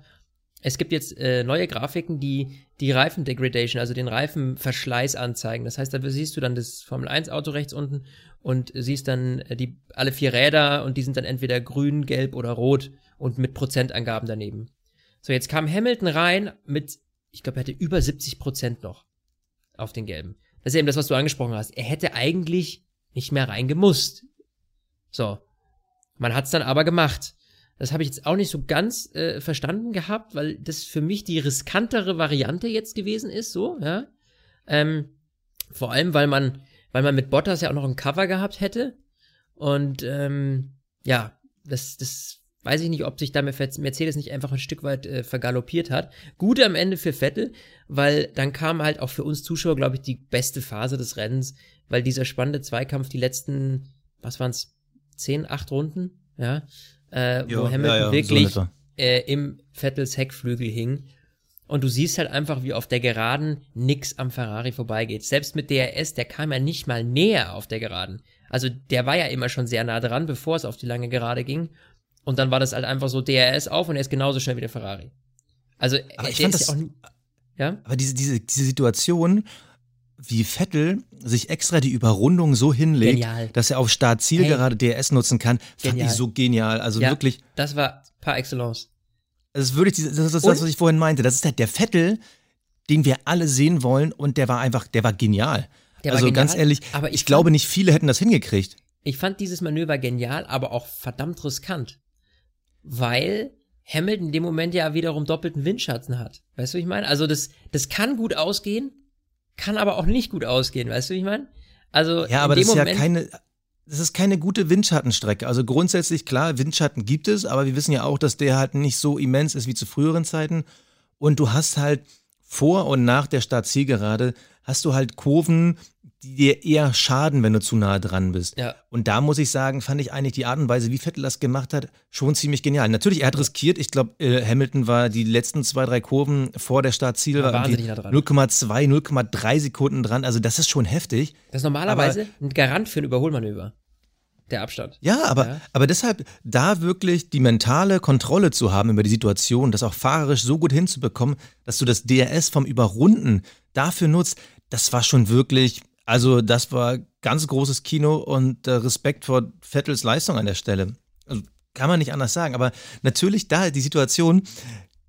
Es gibt jetzt äh, neue Grafiken, die die Reifendegradation, also den Reifenverschleiß anzeigen. Das heißt, da siehst du dann das Formel 1 Auto rechts unten und siehst dann äh, die alle vier Räder und die sind dann entweder grün, gelb oder rot und mit Prozentangaben daneben. So, jetzt kam Hamilton rein mit, ich glaube, er hatte über 70 Prozent noch auf den gelben. Das ist eben das, was du angesprochen hast. Er hätte eigentlich nicht mehr reingemusst. So. Man hat's dann aber gemacht. Das habe ich jetzt auch nicht so ganz äh, verstanden gehabt, weil das für mich die riskantere Variante jetzt gewesen ist, so, ja. Ähm, vor allem, weil man, weil man mit Bottas ja auch noch ein Cover gehabt hätte. Und ähm, ja, das, das weiß ich nicht, ob sich da Mercedes nicht einfach ein Stück weit äh, vergaloppiert hat. Gut am Ende für Vettel, weil dann kam halt auch für uns Zuschauer, glaube ich, die beste Phase des Rennens, weil dieser spannende Zweikampf die letzten, was waren's, zehn, acht Runden, ja, äh, wo Hamilton wirklich so äh, im Vettels Heckflügel hing. Und du siehst halt einfach, wie auf der Geraden nix am Ferrari vorbeigeht. Selbst mit DRS, der kam ja nicht mal näher auf der Geraden. Also der war ja immer schon sehr nah dran, bevor es auf die lange Gerade ging. Und dann war das halt einfach so DRS auf und er ist genauso schnell wie der Ferrari. Also Aber ich fand das- ja auch nie- ja? Aber diese, diese, diese Situation, wie Vettel sich extra die Überrundung so hinlegt, Genial. dass er auf Start-Ziel Hey. gerade DRS nutzen kann, fand Genial. ich so genial. Also ja, wirklich, Das war par excellence. das ist wirklich, das ist das, was ich vorhin meinte. Das ist halt der Vettel, den wir alle sehen wollen und der war einfach, der war genial. Der war also genial, ganz ehrlich, aber ich, ich glaube fand- nicht viele hätten das hingekriegt. Ich fand dieses Manöver genial, aber auch verdammt riskant. Weil Hamilton in dem Moment ja wiederum doppelten Windschatten hat. Weißt du, wie ich meine? Also das, das kann gut ausgehen, kann aber auch nicht gut ausgehen. Weißt du, wie ich meine? Also Ja, aber das dem ist ja Moment, keine, das ist keine gute Windschattenstrecke. Also grundsätzlich klar, Windschatten gibt es, aber wir wissen ja auch, dass der halt nicht so immens ist wie zu früheren Zeiten. Und du hast halt vor und nach der Startzielgerade hast du halt Kurven, die dir eher schaden, wenn du zu nahe dran bist. Ja. Und da muss ich sagen, fand ich eigentlich die Art und Weise, wie Vettel das gemacht hat, schon ziemlich genial. Natürlich, er hat riskiert. Ich glaube, äh, Hamilton war die letzten zwei, drei Kurven vor der Startziel War war wahnsinnig irgendwie nah dran. 0,2, 0,3 Sekunden dran. Also das ist schon heftig. das ist normalerweise ein Garant für ein Überholmanöver. Der Abstand. Ja, aber, Ja. aber deshalb da wirklich die mentale Kontrolle zu haben über die Situation, das auch fahrerisch so gut hinzubekommen, dass du das DRS vom Überrunden dafür nutzt, das war schon wirklich, Also das war ganz großes Kino und äh, Respekt vor Vettels Leistung an der Stelle. Also, kann man nicht anders sagen. Aber natürlich da die Situation,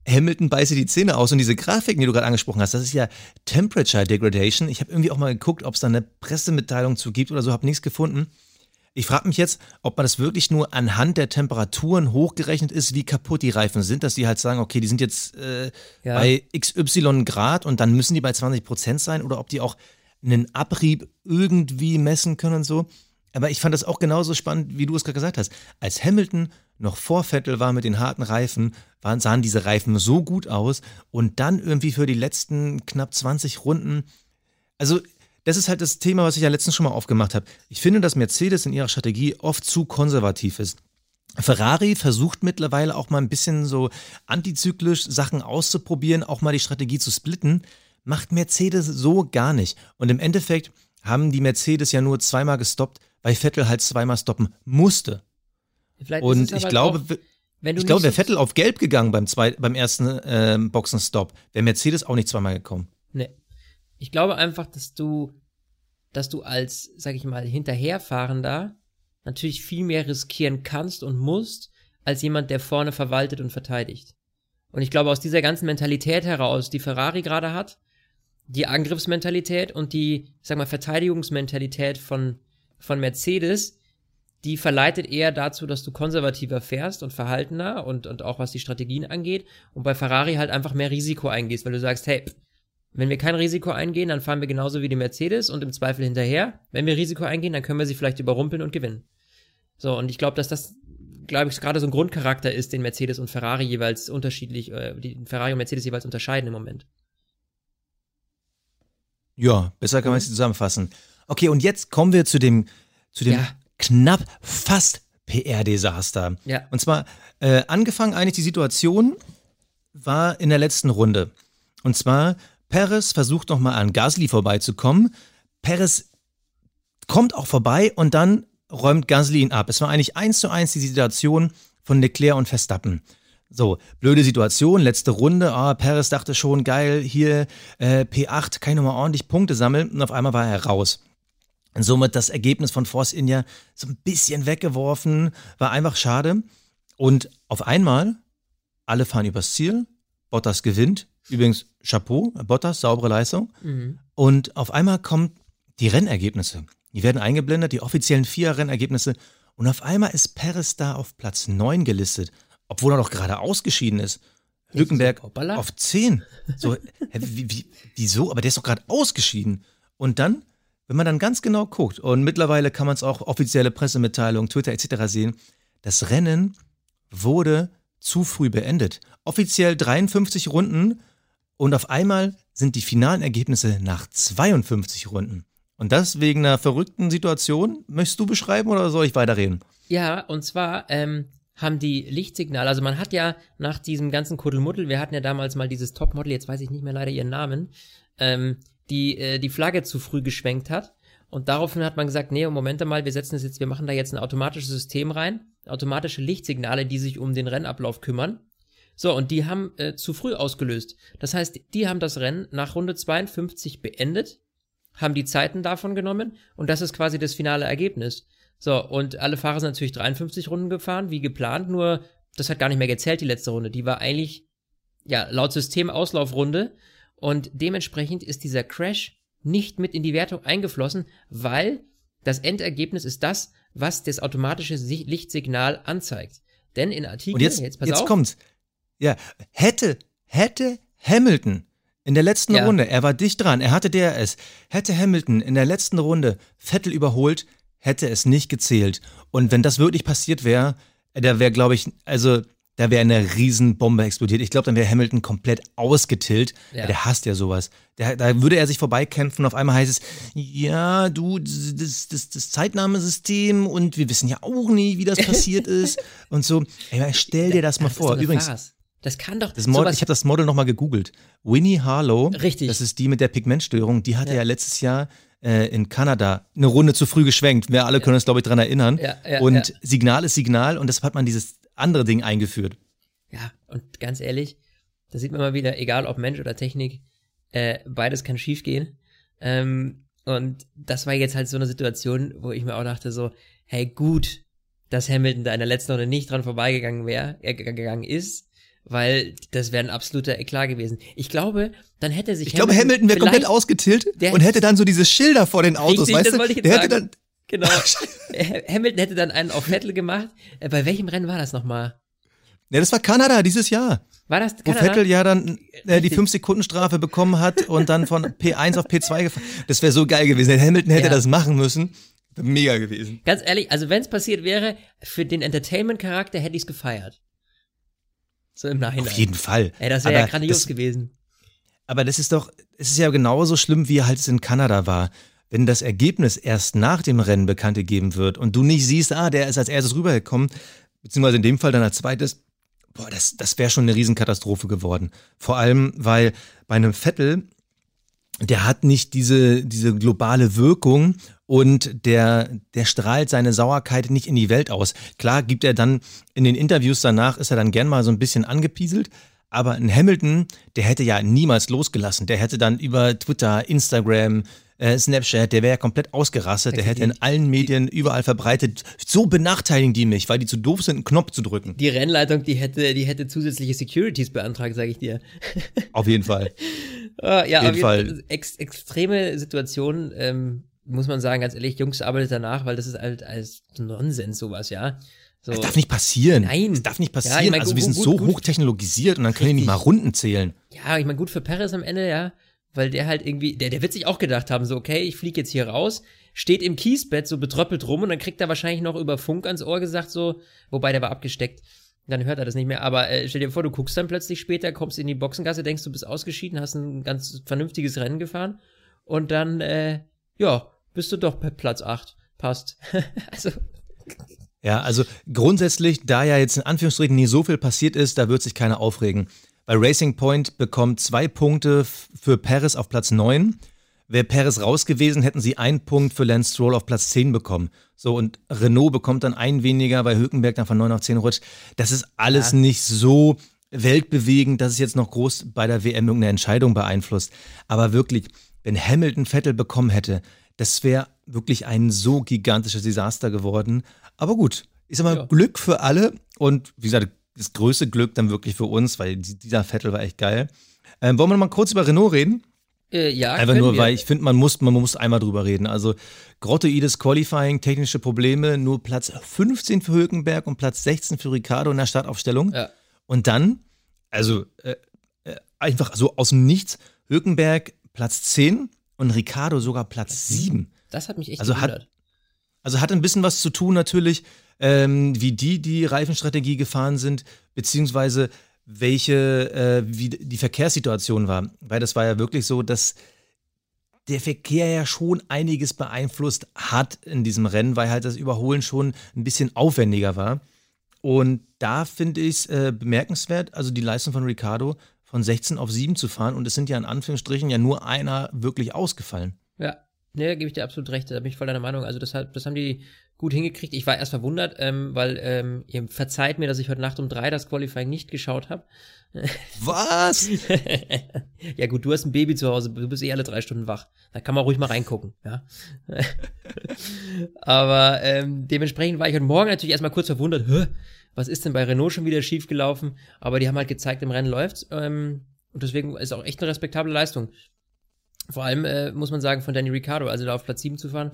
Hamilton beiße die Zähne aus und diese Grafiken, die du gerade angesprochen hast, das ist ja Temperature Degradation. Ich habe irgendwie auch mal geguckt, ob es da eine Pressemitteilung zu gibt oder so, habe nichts gefunden. Ich frage mich jetzt, ob man das wirklich nur anhand der Temperaturen hochgerechnet ist, wie kaputt die Reifen sind, dass die halt sagen, okay, die sind jetzt äh, ja. bei XY Grad und dann müssen die bei 20 Prozent sein oder ob die auch einen Abrieb irgendwie messen können und so. Aber ich fand das auch genauso spannend, wie du es gerade gesagt hast. Als Hamilton noch vor Vettel war mit den harten Reifen, waren, sahen diese Reifen so gut aus und dann irgendwie für die letzten knapp 20 Runden. Also das ist halt das Thema, was ich ja letztens schon mal aufgemacht habe. Ich finde, dass Mercedes in ihrer Strategie oft zu konservativ ist. Ferrari versucht mittlerweile auch mal ein bisschen so antizyklisch Sachen auszuprobieren, auch mal die Strategie zu splitten. Macht Mercedes so gar nicht. Und im Endeffekt haben die Mercedes ja nur zweimal gestoppt, weil Vettel halt zweimal stoppen musste. Vielleicht und ich glaube, auch, ich glaube, wäre Vettel auf Gelb gegangen beim, zwei, beim ersten äh, Boxenstopp, wäre Mercedes auch nicht zweimal gekommen. Nee. Ich glaube einfach, dass du, dass du als, sag ich mal, Hinterherfahrender natürlich viel mehr riskieren kannst und musst, als jemand, der vorne verwaltet und verteidigt. Und ich glaube, aus dieser ganzen Mentalität heraus, die Ferrari gerade hat, die Angriffsmentalität und die, sag mal, Verteidigungsmentalität von, von Mercedes, die verleitet eher dazu, dass du konservativer fährst und verhaltener und, und auch was die Strategien angeht und bei Ferrari halt einfach mehr Risiko eingehst, weil du sagst, hey, wenn wir kein Risiko eingehen, dann fahren wir genauso wie die Mercedes und im Zweifel hinterher. Wenn wir Risiko eingehen, dann können wir sie vielleicht überrumpeln und gewinnen. So, und ich glaube, dass das, glaube ich, gerade so ein Grundcharakter ist, den Mercedes und Ferrari jeweils unterschiedlich, äh, die Ferrari und Mercedes jeweils unterscheiden im Moment. Ja, besser kann man es zusammenfassen. Okay, und jetzt kommen wir zu dem, zu dem ja. knapp fast PR-Desaster. Ja. Und zwar, äh, angefangen eigentlich die Situation war in der letzten Runde. Und zwar Perez versucht nochmal an Gasly vorbeizukommen. Perez kommt auch vorbei und dann räumt Gasly ihn ab. Es war eigentlich eins zu eins die Situation von Leclerc und Verstappen. So, blöde Situation, letzte Runde. Ah, Perez dachte schon, geil, hier äh, P8, kann ich nochmal ordentlich Punkte sammeln. Und auf einmal war er raus. Und somit das Ergebnis von Force India so ein bisschen weggeworfen, war einfach schade. Und auf einmal, alle fahren übers Ziel, Bottas gewinnt, Übrigens, Chapeau, Bottas, saubere Leistung. Mhm. Und auf einmal kommen die Rennergebnisse. Die werden eingeblendet, die offiziellen vier Rennergebnisse. Und auf einmal ist Perez da auf Platz 9 gelistet, obwohl er doch gerade ausgeschieden ist. Hülkenberg auf 10. So, wie, wie, wieso? Aber der ist doch gerade ausgeschieden. Und dann, wenn man dann ganz genau guckt, und mittlerweile kann man es auch offizielle Pressemitteilungen, Twitter etc. sehen, das Rennen wurde zu früh beendet. Offiziell 53 Runden und auf einmal sind die finalen Ergebnisse nach 52 Runden. Und das wegen einer verrückten Situation. Möchtest du beschreiben oder soll ich weiterreden? Ja, und zwar ähm, haben die Lichtsignale, also man hat ja nach diesem ganzen Kuddelmuddel, wir hatten ja damals mal dieses Topmodel, jetzt weiß ich nicht mehr leider ihren Namen, ähm, die äh, die Flagge zu früh geschwenkt hat. Und daraufhin hat man gesagt, nee, Moment mal, wir setzen es jetzt, wir machen da jetzt ein automatisches System rein, automatische Lichtsignale, die sich um den Rennablauf kümmern. So, und die haben äh, zu früh ausgelöst. Das heißt, die haben das Rennen nach Runde 52 beendet, haben die Zeiten davon genommen und das ist quasi das finale Ergebnis. So, und alle Fahrer sind natürlich 53 Runden gefahren, wie geplant, nur das hat gar nicht mehr gezählt, die letzte Runde. Die war eigentlich, ja, laut System Auslaufrunde und dementsprechend ist dieser Crash nicht mit in die Wertung eingeflossen, weil das Endergebnis ist das, was das automatische Lichtsignal anzeigt. Denn in Artikeln, und jetzt, jetzt, pass jetzt auf, kommt's. Ja, hätte, hätte Hamilton in der letzten ja. Runde, er war dicht dran, er hatte DRS, hätte Hamilton in der letzten Runde Vettel überholt, hätte es nicht gezählt. Und wenn das wirklich passiert wäre, da wäre, glaube ich, also da wäre eine Riesenbombe explodiert. Ich glaube, dann wäre Hamilton komplett ausgetillt. Ja. Der hasst ja sowas. Der, da würde er sich vorbeikämpfen. Auf einmal heißt es, ja, du, das, das, das Zeitnahmesystem und wir wissen ja auch nie, wie das <laughs> passiert ist. Und so, ey, stell dir das mal das vor. Übrigens, Farce. Das kann doch. Das Model, ich habe das Model nochmal gegoogelt. Winnie Harlow. Richtig. Das ist die mit der Pigmentstörung. Die hatte ja, ja letztes Jahr äh, in Kanada eine Runde zu früh geschwenkt. Wir alle können uns, glaube ich, daran erinnern. Ja, ja, und ja. Signal ist Signal und deshalb hat man dieses andere Ding eingeführt. Ja, und ganz ehrlich, da sieht man mal wieder, egal ob Mensch oder Technik, äh, beides kann schiefgehen. Ähm, Und das war jetzt halt so eine Situation, wo ich mir auch dachte so, hey, gut, dass Hamilton da in der letzten Runde nicht dran vorbeigegangen wäre, äh, gegangen ist, weil das wäre ein absoluter Eklat gewesen. Ich glaube, dann hätte sich Ich glaube, Hamilton wäre komplett ausgetiltet und hätte dann so diese Schilder vor den Autos, richtig, weißt das du? wollte ich jetzt Der sagen. hätte dann Genau. <laughs> Hamilton hätte dann einen auf Vettel gemacht. Äh, bei welchem Rennen war das nochmal? Ja, das war Kanada dieses Jahr. War das Wo Kanada? Vettel ja dann äh, die Richtig. 5-Sekunden-Strafe bekommen hat und dann von P1 auf P2 gefahren. Das wäre so geil gewesen. Hamilton hätte Ja. das machen müssen. Mega gewesen. Ganz ehrlich, also wenn es passiert wäre, für den Entertainment-Charakter hätte ich es gefeiert. So im Nachhinein. Auf jeden Fall. Ey, das wäre ja Aber grandios das, gewesen. Aber das ist doch, es ist ja genauso schlimm, wie halt es in Kanada war. Wenn das Ergebnis erst nach dem Rennen bekannt gegeben wird und du nicht siehst, ah, der ist als erstes rübergekommen, beziehungsweise in dem Fall dann als zweites, boah, das, das wäre schon eine Riesenkatastrophe geworden. Vor allem, weil bei einem Vettel, der hat nicht diese, diese globale Wirkung und der, der strahlt seine Sauerkeit nicht in die Welt aus. Klar gibt er dann in den Interviews danach, ist er dann gern mal so ein bisschen angepieselt, aber ein Hamilton, der hätte ja niemals losgelassen. Der hätte dann über Twitter, Instagram, äh, Snapchat, der wäre ja komplett ausgerastet. Der hätte in allen Medien überall verbreitet. So benachteiligen die mich, weil die zu doof sind, einen Knopf zu drücken. Die Rennleitung, die hätte, die hätte zusätzliche Securities beantragt, sage ich dir. Auf jeden Fall. <laughs> Ah, ja, Auf jeden. Fall. Ex extreme Situation, ähm, muss man sagen, ganz ehrlich, Jungs, arbeitet danach, weil das ist halt als Nonsens sowas, ja. So. Das darf nicht passieren. Nein. Das darf nicht Ja, ich passieren. mein, also wir gut, sind gut, so gut. hochtechnologisiert und dann können die nicht mal. Runden zählen. Ja, ich meine, gut für Perez am Ende, ja, weil der halt irgendwie, der, der wird sich auch gedacht haben, so, okay, ich fliege jetzt hier raus, steht im Kiesbett so betröppelt rum und dann kriegt er wahrscheinlich noch über Funk ans Ohr gesagt, so, wobei der war abgesteckt. Dann hört er das nicht mehr. Aber äh, stell dir vor, du guckst dann plötzlich später, kommst in die Boxengasse, denkst, du bist ausgeschieden, hast ein ganz vernünftiges Rennen gefahren und dann, äh, ja, bist du doch bei Platz 8. Passt. <laughs> also, Ja, also grundsätzlich, da ja jetzt in Anführungsstrichen nicht so viel passiert ist, da wird sich keiner aufregen. Bei Racing Point bekommt zwei Punkte für Perez auf Platz 9. Wäre Perez raus gewesen, hätten sie einen Punkt für Lance Stroll auf Platz 10 bekommen. So, und Renault bekommt dann einen weniger, weil Hülkenberg dann von 9 auf 10 rutscht. Das ist alles Ja. nicht so weltbewegend, dass es jetzt noch groß bei der WM irgendeine Entscheidung beeinflusst. Aber wirklich, wenn Hamilton Vettel bekommen hätte, das wäre wirklich ein so gigantisches Desaster geworden. Aber gut, ich sag mal, Ja. Glück für alle und wie gesagt, das größte Glück dann wirklich für uns, weil die- dieser Vettel war echt geil. Ähm, wollen wir mal kurz über Renault reden? äh, ja, Einfach nur, wir. weil ich finde, man muss, man muss einmal drüber reden. Also grottoides Qualifying, technische Probleme, nur Platz 15 für Hülkenberg und Platz 16 für Ricardo in der Startaufstellung. Ja. Und dann, also äh, äh, einfach so aus dem Nichts, Hülkenberg Platz 10 und Ricardo sogar Platz 7. Das hat mich echt Also hat- gewundert. Also hat ein bisschen was zu tun natürlich, ähm, wie die die Reifenstrategie gefahren sind, beziehungsweise welche, äh, wie die Verkehrssituation war. Weil das war ja wirklich so, dass der Verkehr ja schon einiges beeinflusst hat in diesem Rennen, weil halt das Überholen schon ein bisschen aufwendiger war. Und da finde ich es äh, bemerkenswert, also die Leistung von Ricardo von 16 auf 7 zu fahren. Und es sind ja in Anführungsstrichen ja nur einer wirklich ausgefallen. Ja, ne, da gebe ich dir absolut recht, da bin ich voll deiner Meinung. Also das, hat, das haben die gut hingekriegt. Ich war erst verwundert, ähm, weil ähm, ihr verzeiht mir, dass ich heute Nacht um drei das Qualifying nicht geschaut habe. <laughs> Was? <laughs> ja gut, du hast ein Baby zu Hause, du bist eh alle drei Stunden wach. Da kann man ruhig mal reingucken, ja. <laughs> Aber ähm, dementsprechend war ich heute Morgen natürlich erstmal kurz verwundert, Hä, was ist denn bei Renault schon wieder schiefgelaufen? Aber die haben halt gezeigt, im Rennen läuft's. Ähm, und deswegen ist auch echt eine respektable Leistung. Vor allem äh, muss man sagen, von Danny Ricciardo, also da auf Platz 7 zu fahren,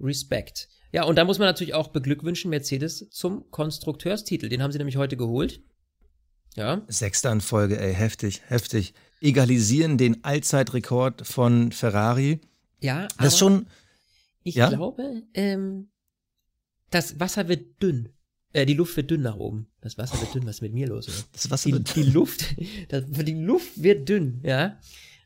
Respekt. Ja, und da muss man natürlich auch beglückwünschen Mercedes zum Konstrukteurstitel. Den haben sie nämlich heute geholt. Ja, Sechster in Folge, ey, heftig, heftig. Egalisieren den Allzeitrekord von Ferrari. ja, Das ist schon, Ich Ja? glaube, ähm, das Wasser wird dünn. Äh, die Luft wird dünn nach oben. Das Wasser wird dünn. Was ist mit mir los? Oder? das Wasser Die, wird. die Luft, <laughs> das, die Luft wird dünn, ja,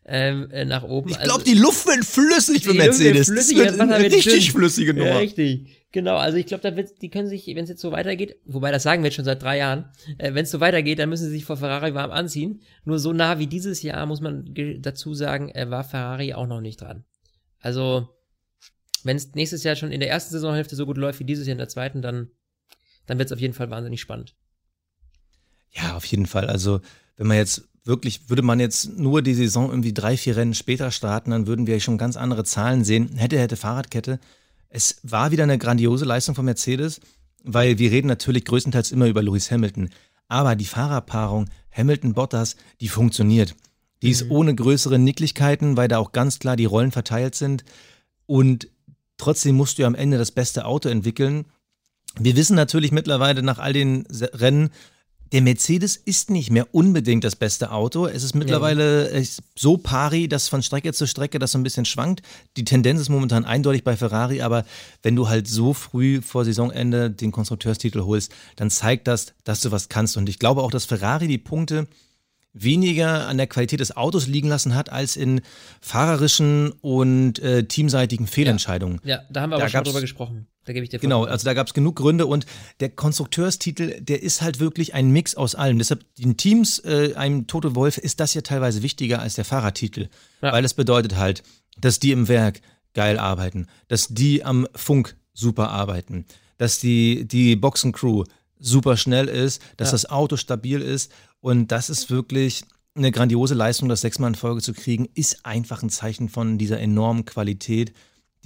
ähm, äh, nach oben. Ich glaube, die Luft wird flüssig für wird Mercedes. flüssig, das wird eine wird richtig dünn. flüssige ja, Nummer. richtig. Genau, also ich glaube, da wird, die können sich, wenn es jetzt so weitergeht, wobei das sagen wir jetzt schon seit drei Jahren, äh, wenn es so weitergeht, dann müssen sie sich vor Ferrari warm anziehen. Nur so nah wie dieses Jahr, muss man dazu sagen, äh, war Ferrari auch noch nicht dran. Also, wenn es nächstes Jahr schon in der ersten Saisonhälfte so gut läuft wie dieses Jahr in der zweiten, dann, dann wird es auf jeden Fall wahnsinnig spannend. Ja, auf jeden Fall. Also wenn man jetzt wirklich, würde man jetzt nur die Saison irgendwie drei, vier Rennen später starten, dann würden wir schon ganz andere Zahlen sehen. Hätte, hätte Fahrradkette. Es war wieder eine grandiose Leistung von Mercedes, weil wir reden natürlich größtenteils immer über Lewis Hamilton. Aber die Fahrerpaarung Hamilton-Bottas, die funktioniert. Die ist mhm. ohne größere Nicklichkeiten, weil da auch ganz klar die Rollen verteilt sind. Und trotzdem musst du ja am Ende das beste Auto entwickeln. Wir wissen natürlich mittlerweile nach all den Rennen, der Mercedes ist nicht mehr unbedingt das beste Auto. Es ist mittlerweile ja. so pari, dass von Strecke zu Strecke das so ein bisschen schwankt. Die Tendenz ist momentan eindeutig bei Ferrari, aber wenn du halt so früh vor Saisonende den Konstrukteurstitel holst, dann zeigt das, dass du was kannst. Und ich glaube auch, dass Ferrari die Punkte weniger an der Qualität des Autos liegen lassen hat, als in fahrerischen und äh, teamseitigen Fehlentscheidungen. Ja, ja da haben wir da aber schon drüber gesprochen. Da gebe ich dir Genau, also da gab es genug Gründe und der Konstrukteurstitel, der ist halt wirklich ein Mix aus allem. Deshalb den Teams, äh, einem Toto Wolf, ist das ja teilweise wichtiger als der Fahrertitel. Ja. Weil es bedeutet halt, dass die im Werk geil arbeiten, dass die am Funk super arbeiten, dass die, die Boxencrew super schnell ist, dass ja. das Auto stabil ist und das ist wirklich eine grandiose Leistung, das sechsmal in Folge zu kriegen, ist einfach ein Zeichen von dieser enormen Qualität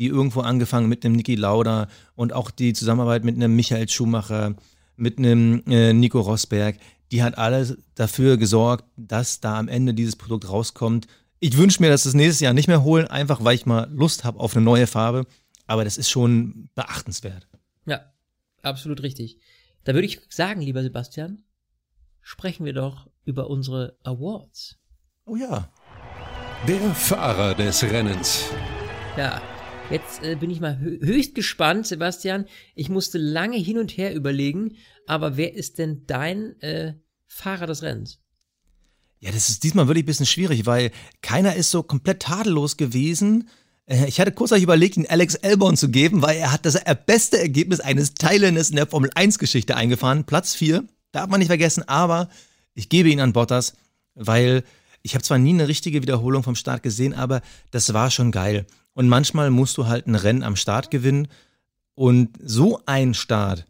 die irgendwo angefangen mit einem Niki Lauda und auch die Zusammenarbeit mit einem Michael Schumacher, mit einem äh, Nico Rosberg, die hat alles dafür gesorgt, dass da am Ende dieses Produkt rauskommt. Ich wünsche mir, dass das nächstes Jahr nicht mehr holen, einfach weil ich mal Lust habe auf eine neue Farbe. Aber das ist schon beachtenswert. Ja, absolut richtig. Da würde ich sagen, lieber Sebastian, sprechen wir doch über unsere Awards. Oh ja. Der Fahrer des Rennens. Ja, Jetzt äh, bin ich mal höchst gespannt, Sebastian. Ich musste lange hin und her überlegen, aber wer ist denn dein äh, Fahrer des Rennens? Ja, das ist diesmal wirklich ein bisschen schwierig, weil keiner ist so komplett tadellos gewesen. Äh, ich hatte kurzzeitig überlegt, ihn Alex Elborn zu geben, weil er hat das beste Ergebnis eines Thailänders in der Formel 1 Geschichte eingefahren. Platz 4, darf man nicht vergessen, aber ich gebe ihn an Bottas, weil ich habe zwar nie eine richtige Wiederholung vom Start gesehen, aber das war schon geil. Und manchmal musst du halt ein Rennen am Start gewinnen. Und so ein Start,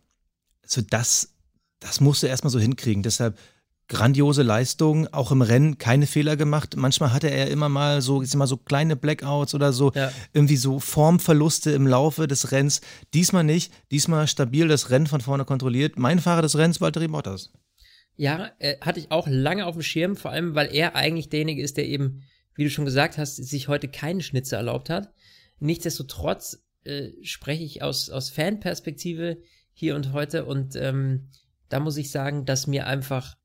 also das, das musst du erstmal so hinkriegen. Deshalb grandiose Leistung, auch im Rennen keine Fehler gemacht. Manchmal hatte er immer mal so, ich mal so kleine Blackouts oder so, ja. irgendwie so Formverluste im Laufe des Rennens. Diesmal nicht, diesmal stabil das Rennen von vorne kontrolliert. Mein Fahrer des Rennens, Walter Bottas. Ja, äh, hatte ich auch lange auf dem Schirm, vor allem, weil er eigentlich derjenige ist, der eben wie du schon gesagt hast, sich heute keinen Schnitzer erlaubt hat. Nichtsdestotrotz äh, spreche ich aus, aus Fanperspektive hier und heute und ähm, da muss ich sagen, dass mir einfach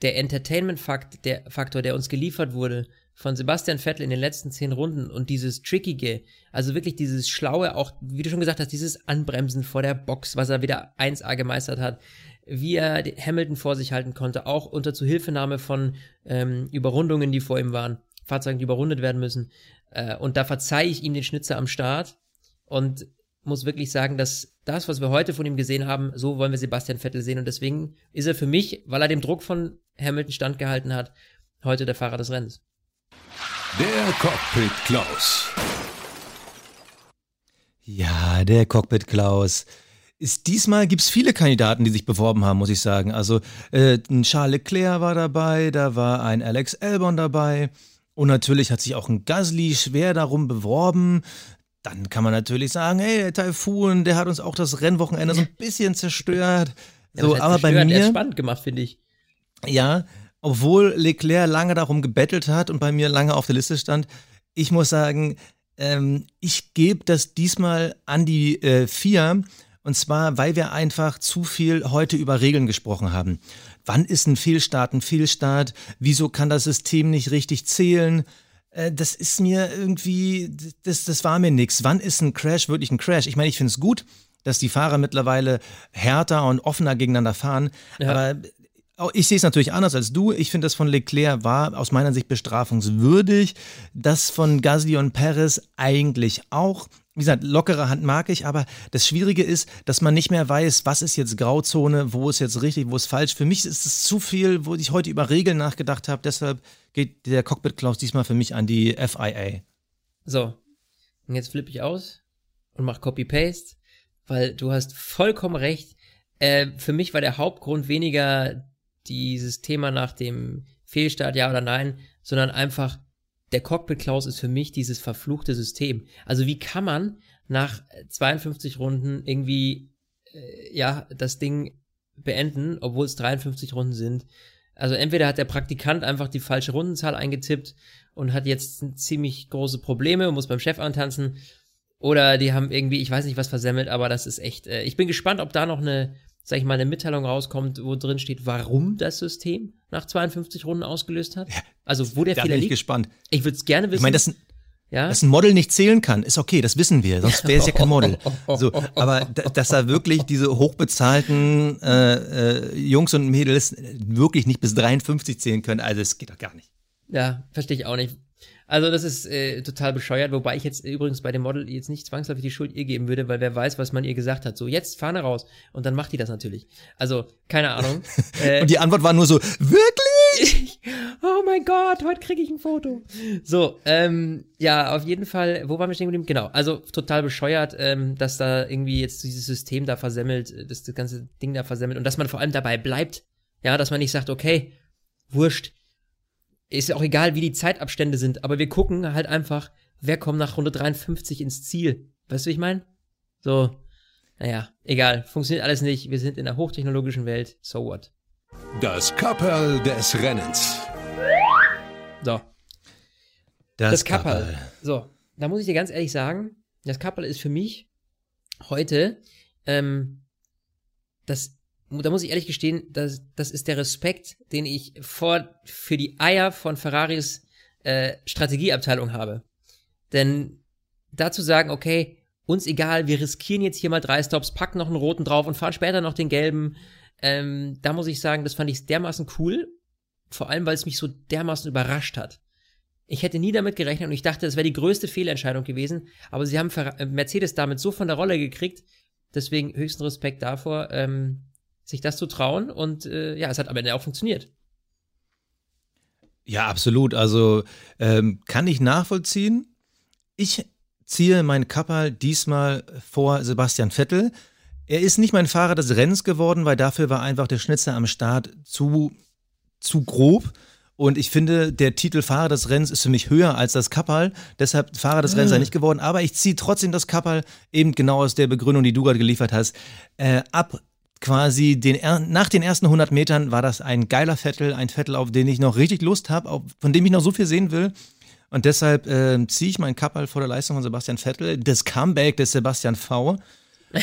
der Entertainment-Faktor, der, Faktor, der uns geliefert wurde von Sebastian Vettel in den letzten zehn Runden und dieses Trickige, also wirklich dieses Schlaue, auch wie du schon gesagt hast, dieses Anbremsen vor der Box, was er wieder 1A gemeistert hat, wie er Hamilton vor sich halten konnte, auch unter Zuhilfenahme von ähm, Überrundungen, die vor ihm waren. Fahrzeugen, die überrundet werden müssen. Äh, und da verzeihe ich ihm den Schnitzer am Start und muss wirklich sagen, dass das, was wir heute von ihm gesehen haben, so wollen wir Sebastian Vettel sehen. Und deswegen ist er für mich, weil er dem Druck von Hamilton standgehalten hat, heute der Fahrer des Rennens. Der Cockpit Klaus. Ja, der Cockpit Klaus. Ist, diesmal gibt es viele Kandidaten, die sich beworben haben, muss ich sagen. Also äh, ein Charles Leclerc war dabei, da war ein Alex Albon dabei, und natürlich hat sich auch ein Gasly schwer darum beworben. Dann kann man natürlich sagen, hey, der Taifun, der hat uns auch das Rennwochenende so ein bisschen zerstört. So, ja, aber zerstört, bei mir. Spannend gemacht, finde ich. Ja, obwohl Leclerc lange darum gebettelt hat und bei mir lange auf der Liste stand. Ich muss sagen, ähm, ich gebe das diesmal an die äh, vier. Und zwar, weil wir einfach zu viel heute über Regeln gesprochen haben. Wann ist ein Fehlstart ein Fehlstart? Wieso kann das System nicht richtig zählen? Äh, das ist mir irgendwie, das, das war mir nichts. Wann ist ein Crash wirklich ein Crash? Ich meine, ich finde es gut, dass die Fahrer mittlerweile härter und offener gegeneinander fahren. Ja. Aber ich sehe es natürlich anders als du. Ich finde, das von Leclerc war aus meiner Sicht bestrafungswürdig. Das von Gasly und Perez eigentlich auch wie gesagt, lockere Hand mag ich, aber das Schwierige ist, dass man nicht mehr weiß, was ist jetzt Grauzone, wo ist jetzt richtig, wo ist falsch. Für mich ist es zu viel, wo ich heute über Regeln nachgedacht habe. Deshalb geht der Cockpit Klaus diesmal für mich an die FIA. So, und jetzt flippe ich aus und mache Copy-Paste, weil du hast vollkommen recht. Äh, für mich war der Hauptgrund weniger dieses Thema nach dem Fehlstart, ja oder nein, sondern einfach, der Cockpit-Klaus ist für mich dieses verfluchte System. Also wie kann man nach 52 Runden irgendwie, äh, ja, das Ding beenden, obwohl es 53 Runden sind? Also entweder hat der Praktikant einfach die falsche Rundenzahl eingetippt und hat jetzt ziemlich große Probleme und muss beim Chef antanzen. Oder die haben irgendwie, ich weiß nicht, was versemmelt, aber das ist echt. Äh, ich bin gespannt, ob da noch eine, sag ich mal, eine Mitteilung rauskommt, wo drin steht, warum das System nach 52 Runden ausgelöst hat. Also wo der da Fehler bin ich liegt. gespannt. Ich würde es gerne wissen. Ich meine, dass, ein- ja? dass ein Model nicht zählen kann, ist okay, das wissen wir, sonst wäre es ja kein Model. <laughs> So, aber da- dass da wirklich diese hochbezahlten äh, äh, Jungs und Mädels wirklich nicht bis 53 zählen können, also es geht doch gar nicht. Ja, verstehe ich auch nicht. Also das ist äh, total bescheuert, wobei ich jetzt übrigens bei dem Model jetzt nicht zwangsläufig die Schuld ihr geben würde, weil wer weiß, was man ihr gesagt hat. So, jetzt Fahne raus. Und dann macht die das natürlich. Also, keine Ahnung. <laughs> äh, Und die Antwort war nur so, wirklich? <laughs> oh mein Gott, heute kriege ich ein Foto. So, ähm, ja, auf jeden Fall, wo waren wir stehen geblieben? Genau, also total bescheuert, ähm, dass da irgendwie jetzt dieses System da versemmelt, äh, dass das ganze Ding da versemmelt und dass man vor allem dabei bleibt. Ja, dass man nicht sagt, okay, wurscht, ist ja auch egal, wie die Zeitabstände sind, aber wir gucken halt einfach, wer kommt nach Runde 53 ins Ziel. Weißt du, wie ich meine? So, naja, egal, funktioniert alles nicht, wir sind in einer hochtechnologischen Welt, so what. Das Kapperl des Rennens. So, das Kapperl. So, da muss ich dir ganz ehrlich sagen, das Kapperl ist für mich heute, ähm, das, da muss ich ehrlich gestehen, das, das ist der Respekt, den ich vor, für die Eier von Ferraris äh, Strategieabteilung habe. Denn dazu sagen, okay, uns egal, wir riskieren jetzt hier mal drei Stops, packen noch einen roten drauf und fahren später noch den gelben. Ähm, da muss ich sagen, das fand ich dermaßen cool. Vor allem, weil es mich so dermaßen überrascht hat. Ich hätte nie damit gerechnet und ich dachte, das wäre die größte Fehlentscheidung gewesen. Aber sie haben äh, Mercedes damit so von der Rolle gekriegt. Deswegen höchsten Respekt davor, ähm, sich das zu trauen. Und äh, ja, es hat am Ende auch funktioniert. Ja, absolut. Also ähm, kann ich nachvollziehen. Ich ziehe meinen Kapperl diesmal vor Sebastian Vettel. Er ist nicht mein Fahrer des Rennens geworden, weil dafür war einfach der Schnitzer am Start zu, zu grob. Und ich finde, der Titel Fahrer des Rennens ist für mich höher als das Kapperl. Deshalb Fahrer des Rennens sei nicht geworden. Aber ich ziehe trotzdem das Kapperl, eben genau aus der Begründung, die du gerade geliefert hast, äh, ab quasi den, nach den ersten 100 Metern war das ein geiler Vettel, ein Vettel, auf den ich noch richtig Lust habe, von dem ich noch so viel sehen will. Und deshalb äh, ziehe ich meinen Kapperl vor der Leistung von Sebastian Vettel, das Comeback des Sebastian V.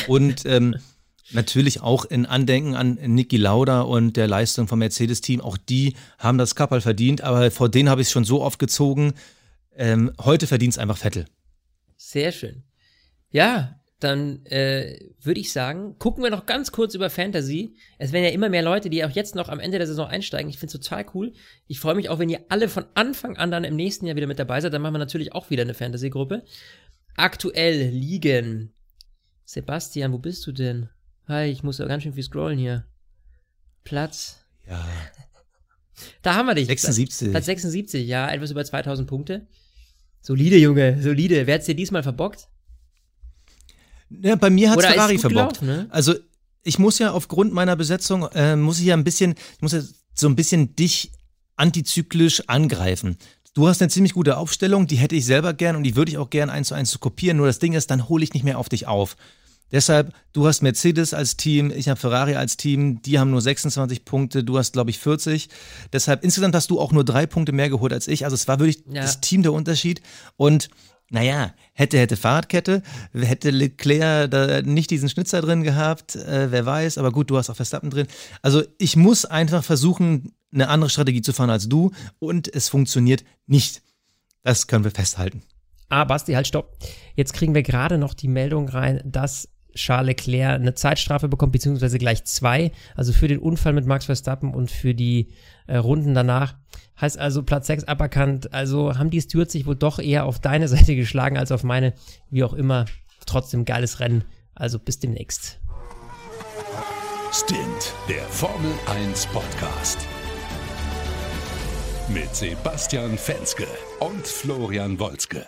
Und ähm, <laughs> natürlich auch in Andenken an Niki Lauda und der Leistung vom Mercedes-Team. Auch die haben das Kapperl verdient, aber vor denen habe ich es schon so oft gezogen. Ähm, heute verdient es einfach Vettel. Sehr schön. Ja, dann äh, würde ich sagen, gucken wir noch ganz kurz über Fantasy. Es werden ja immer mehr Leute, die auch jetzt noch am Ende der Saison einsteigen. Ich finde es total cool. Ich freue mich auch, wenn ihr alle von Anfang an dann im nächsten Jahr wieder mit dabei seid. Dann machen wir natürlich auch wieder eine Fantasy-Gruppe. Aktuell liegen. Sebastian, wo bist du denn? Hi, ich muss ja ganz schön viel scrollen hier. Platz. Ja. <laughs> Da haben wir dich. 76. Platz 76, ja, etwas über 2000 Punkte. Solide, Junge, solide. Wer hat's dir diesmal verbockt? Ja, bei mir hat ist Ferrari verbockt. ne? Also ich muss ja aufgrund meiner Besetzung, äh, muss ich ja ein bisschen, ich muss ja so ein bisschen dich antizyklisch angreifen. Du hast eine ziemlich gute Aufstellung, die hätte ich selber gern und die würde ich auch gern eins zu eins zu kopieren. Nur das Ding ist, dann hole ich nicht mehr auf dich auf. Deshalb, du hast Mercedes als Team, ich habe Ferrari als Team, die haben nur 26 Punkte, du hast, glaube ich, 40. Deshalb, insgesamt hast du auch nur drei Punkte mehr geholt als ich. Also es war wirklich Ja. das Team der Unterschied. Und naja, hätte, hätte Fahrradkette, hätte Leclerc da nicht diesen Schnitzer drin gehabt, äh, wer weiß, aber gut, du hast auch Verstappen drin. Also ich muss einfach versuchen, eine andere Strategie zu fahren als du und es funktioniert nicht. Das können wir festhalten. Ah, Basti, halt, stopp. Jetzt kriegen wir gerade noch die Meldung rein, dass Charles Leclerc eine Zeitstrafe bekommt, beziehungsweise gleich zwei. Also für den Unfall mit Max Verstappen und für die äh, Runden danach. Heißt also Platz 6 aberkannt. Also haben die Stewards sich wohl doch eher auf deine <laughs> Seite geschlagen als auf meine. Wie auch immer. Trotzdem geiles Rennen. Also bis demnächst. Stint, der Formel 1 Podcast. Mit Sebastian Fenske und Florian Wolzke.